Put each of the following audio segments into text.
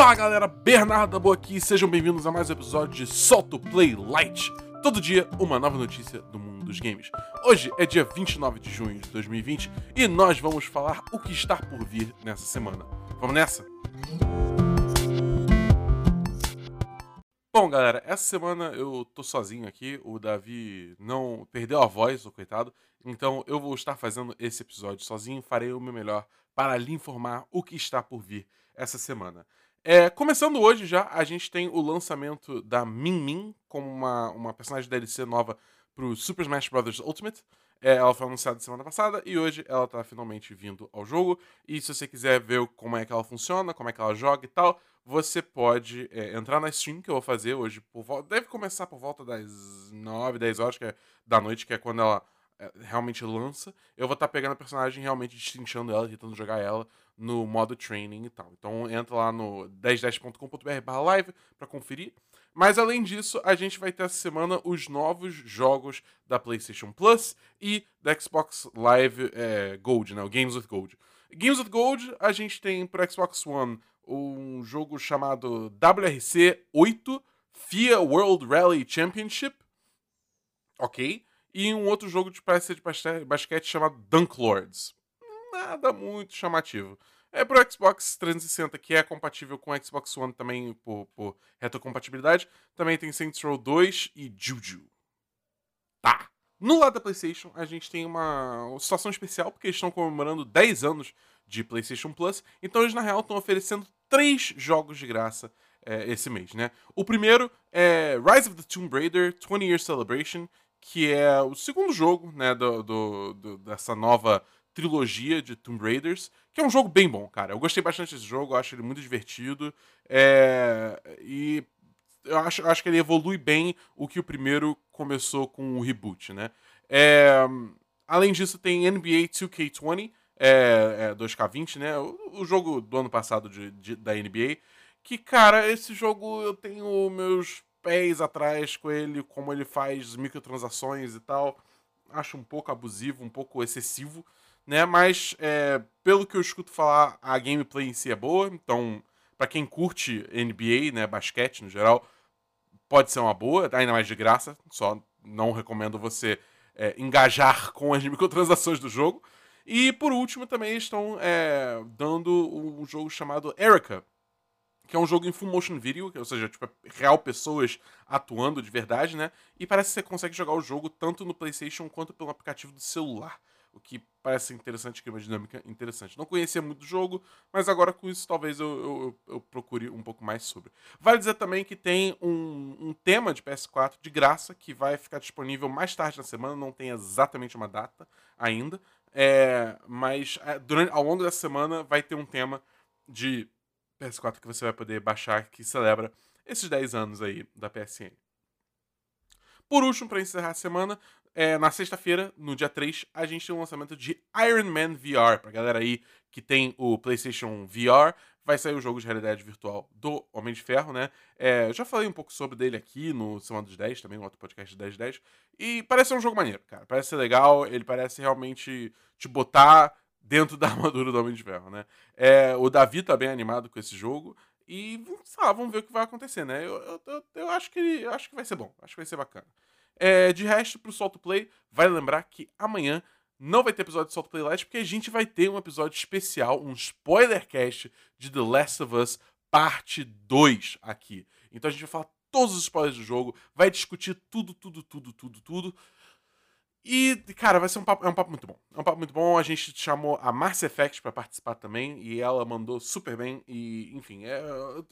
Fala galera, Bernardo Boa aqui, sejam bem-vindos a mais um episódio de Solto Play Light. Todo dia, uma nova notícia do mundo dos games. Hoje é dia 29 de junho de 2020 e nós vamos falar o que está por vir nessa semana. Vamos nessa? Bom, galera, essa semana eu tô sozinho aqui. O Davi não perdeu a voz, o coitado. Então eu vou estar fazendo esse episódio sozinho. Farei o meu melhor para lhe informar o que está por vir essa semana. É, começando hoje já, a gente tem o lançamento da Min Min como uma, uma personagem DLC nova pro Super Smash Bros. Ultimate. É, ela foi anunciada semana passada e hoje ela tá finalmente vindo ao jogo. E se você quiser ver como é que ela funciona, como é que ela joga e tal, você pode é, entrar na stream que eu vou fazer hoje. Por volta, deve começar por volta das 9, 10 horas que é, da noite, que é quando ela realmente lança. Eu vou estar tá pegando a personagem realmente destrinchando ela, tentando jogar ela no modo training e tal. Então entra lá no 1010.com.br live para conferir. Mas além disso, a gente vai ter essa semana os novos jogos da PlayStation Plus e da Xbox Live é, Gold, né? O Games with Gold. Games with Gold, a gente tem para Xbox One um jogo chamado WRC 8 FIA World Rally Championship. Ok. E um outro jogo de parece de basquete chamado Dunk Lords nada muito chamativo. É pro Xbox 360, que é compatível com o Xbox One também por, por retrocompatibilidade. Também tem Saints Row 2 e Juju. Tá. No lado da PlayStation, a gente tem uma, uma situação especial, porque eles estão comemorando 10 anos de PlayStation Plus. Então eles, na real, estão oferecendo três jogos de graça é, esse mês, né? O primeiro é Rise of the Tomb Raider 20 Year Celebration, que é o segundo jogo, né, do, do, do dessa nova trilogia de Tomb Raiders, que é um jogo bem bom, cara. Eu gostei bastante desse jogo, acho ele muito divertido. É... E eu acho, acho que ele evolui bem o que o primeiro começou com o reboot, né? É... Além disso, tem NBA 2K20, é, é 2K20, né? O, o, jogo do ano passado de, de, da NBA. Que, cara, esse jogo eu tenho meus pés atrás com ele, como ele faz microtransações e tal. Acho um pouco abusivo, um pouco excessivo né? Mas é, pelo que eu escuto falar, a gameplay em si é boa. Então, para quem curte NBA, né, basquete no geral, pode ser uma boa, ainda mais de graça. Só não recomendo você é, engajar com as microtransações do jogo. E por último, também estão é, dando um jogo chamado Erica, que é um jogo em full motion video, ou seja, tipo, é real pessoas atuando de verdade, né? E parece que você consegue jogar o jogo tanto no PlayStation quanto pelo aplicativo do celular o que parece interessante, que é uma dinâmica interessante. Não conhecia muito o jogo, mas agora com isso talvez eu, eu, eu, procure um pouco mais sobre. Vale dizer também que tem um, um, tema de PS4 de graça que vai ficar disponível mais tarde na semana, não tem exatamente uma data ainda, é, mas é, durante, ao longo dessa semana vai ter um tema de PS4 que você vai poder baixar que celebra esses 10 anos aí da PSN. Por último, para encerrar a semana, é, na sexta-feira, no dia 3, a gente tem um lançamento de Iron Man VR. Pra galera aí que tem o PlayStation VR, vai sair o jogo de realidade virtual do Homem de Ferro, né? É, já falei um pouco sobre dele aqui no Semana dos 10, também, no outro podcast de 10 10. E parece ser um jogo maneiro, cara. Parece ser legal, ele parece realmente te botar dentro da armadura do Homem de Ferro, né? É, o Davi tá bem animado com esse jogo. E, sei lá, vamos ver o que vai acontecer, né? Eu, eu, eu, eu acho, que, eu acho que vai ser bom, acho que vai ser bacana. É, de resto, pro Solto Play, vai lembrar que amanhã não vai ter episódio de Solto Play Light, porque a gente vai ter um episódio especial, um spoiler cast de The Last of Us Parte 2 aqui. Então a gente vai falar todos os spoilers do jogo, vai discutir tudo, tudo, tudo, tudo, tudo. E, cara, vai ser um papo, é um papo muito bom. É um papo muito bom. A gente chamou a Mars Effect para participar também e ela mandou super bem. E, enfim, é,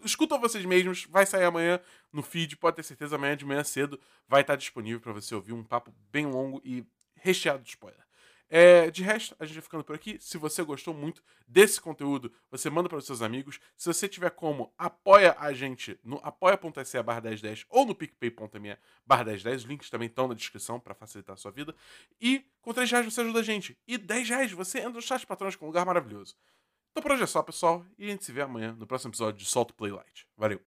escutam vocês mesmos. Vai sair amanhã no feed, pode ter certeza. Amanhã de manhã cedo vai estar disponível para você ouvir um papo bem longo e recheado de spoiler. É, de resto, a gente vai ficando por aqui. Se você gostou muito desse conteúdo, você manda para os seus amigos. Se você tiver como, apoia a gente no apoia.se barra 1010 ou no picpay.me barra 1010. Os links também estão na descrição para facilitar a sua vida. E com 3 reais você ajuda a gente. E 10 reais você entra no chat patrões com um lugar maravilhoso. Então por hoje é só, pessoal. E a gente se vê amanhã no próximo episódio de Solto Playlight. Valeu!